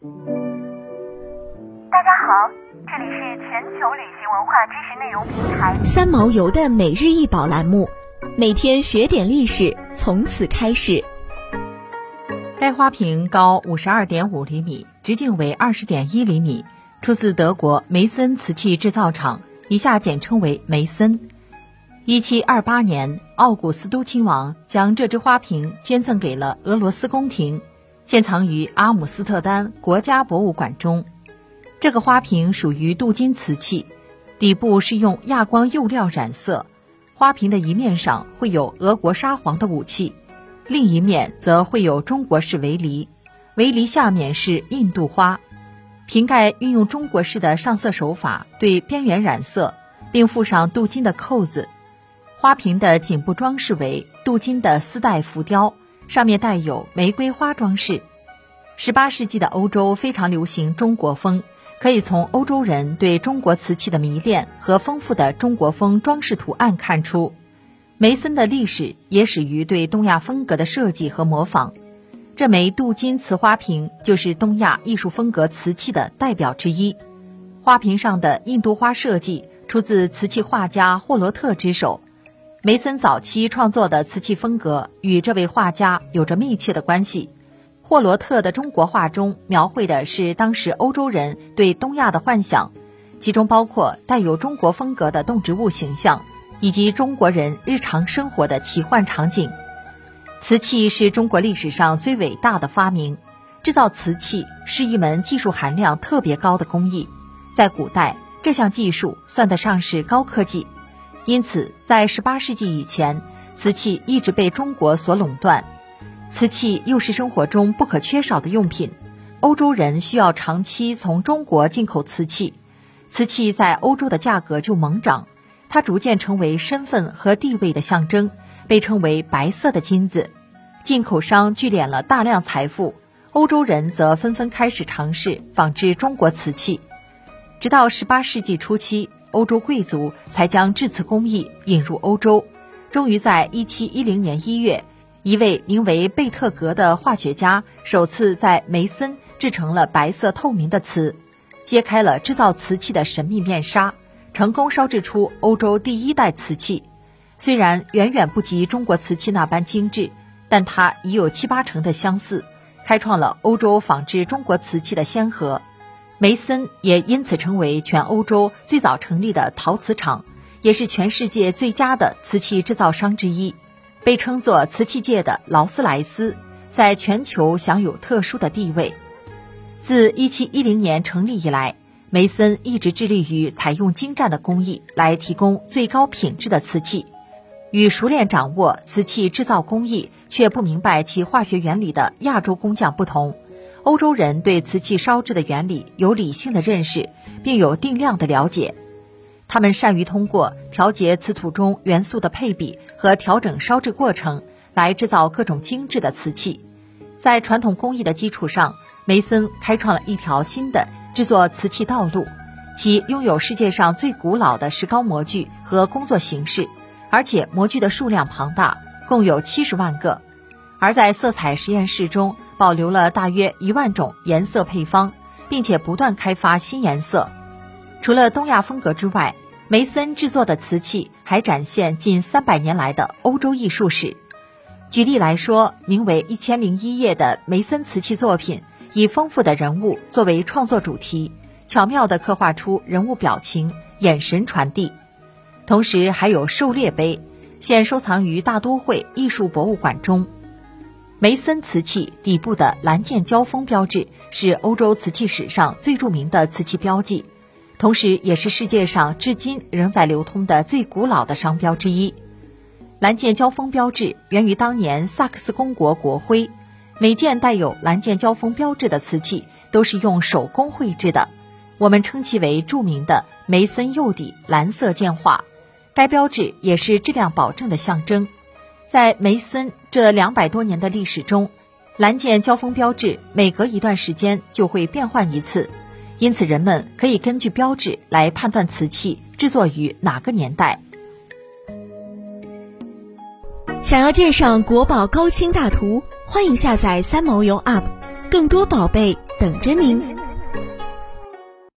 大家好，这里是全球旅行文化知识内容平台三毛游的每日一宝栏目，每天学点历史，从此开始。该花瓶高五十二点五厘米，直径为二十点一厘米，出自德国梅森瓷器制造厂，以下简称为梅森。一七二八年，奥古斯都亲王将这只花瓶捐赠给了俄罗斯宫廷，现藏于阿姆斯特丹国家博物馆中。这个花瓶属于镀金瓷器，底部是用亚光釉料染色，花瓶的一面上会有俄国沙皇的武器，另一面则会有中国式围篱，围篱下面是印度花。瓶盖运用中国式的上色手法，对边缘染色，并附上镀金的扣子。花瓶的颈部装饰为镀金的丝带浮雕，上面带有玫瑰花装饰。十八世纪的欧洲非常流行中国风，可以从欧洲人对中国瓷器的迷恋和丰富的中国风装饰图案看出。梅森的历史也始于对东亚风格的设计和模仿。这枚镀金瓷花瓶就是东亚艺术风格瓷器的代表之一。花瓶上的印度花设计出自瓷器画家霍罗特之手。梅森早期创作的瓷器风格与这位画家有着密切的关系。霍罗特的中国画中描绘的是当时欧洲人对东亚的幻想，其中包括带有中国风格的动植物形象，以及中国人日常生活的奇幻场景。瓷器是中国历史上最伟大的发明，制造瓷器是一门技术含量特别高的工艺，在古代这项技术算得上是高科技。因此，在18世纪以前，瓷器一直被中国所垄断。瓷器又是生活中不可缺少的用品，欧洲人需要长期从中国进口瓷器，瓷器在欧洲的价格就猛涨。它逐渐成为身份和地位的象征，被称为“白色的金子”。进口商聚敛了大量财富，欧洲人则纷纷开始尝试仿制中国瓷器。直到18世纪初期。欧洲贵族才将制瓷工艺引入欧洲，终于在1710年1月，一位名为贝特格的化学家首次在梅森制成了白色透明的瓷，揭开了制造瓷器的神秘面纱，成功烧制出欧洲第一代瓷器。虽然远远不及中国瓷器那般精致，但它已有七八成的相似，开创了欧洲仿制中国瓷器的先河。梅森也因此成为全欧洲最早成立的陶瓷厂，也是全世界最佳的瓷器制造商之一，被称作瓷器界的劳斯莱斯，在全球享有特殊的地位。自1710年成立以来，梅森一直致力于采用精湛的工艺来提供最高品质的瓷器。与熟练掌握瓷器制造工艺却不明白其化学原理的亚洲工匠不同。欧洲人对瓷器烧制的原理有理性的认识，并有定量的了解。他们善于通过调节瓷土中元素的配比和调整烧制过程，来制造各种精致的瓷器。在传统工艺的基础上，梅森开创了一条新的制作瓷器道路。其拥有世界上最古老的石膏模具和工作形式，而且模具的数量庞大，共有七十万个。而在色彩实验室中。保留了大约一万种颜色配方，并且不断开发新颜色。除了东亚风格之外，梅森制作的瓷器还展现近三百年来的欧洲艺术史。举例来说，名为《一千零一夜》的梅森瓷器作品，以丰富的人物作为创作主题，巧妙地刻画出人物表情、眼神传递。同时，还有狩猎杯，现收藏于大都会艺术博物馆中。梅森瓷器底部的蓝剑交锋标志是欧洲瓷器史上最著名的瓷器标记，同时也是世界上至今仍在流通的最古老的商标之一。蓝剑交锋标志源于当年萨克斯公国国徽，每件带有蓝剑交锋标志的瓷器都是用手工绘制的，我们称其为著名的梅森釉底蓝色剑画。该标志也是质量保证的象征。在梅森这两百多年的历史中，蓝剑交锋标志每隔一段时间就会变换一次，因此人们可以根据标志来判断瓷器制作于哪个年代。想要鉴赏国宝高清大图，欢迎下载三毛游 App，更多宝贝等着您。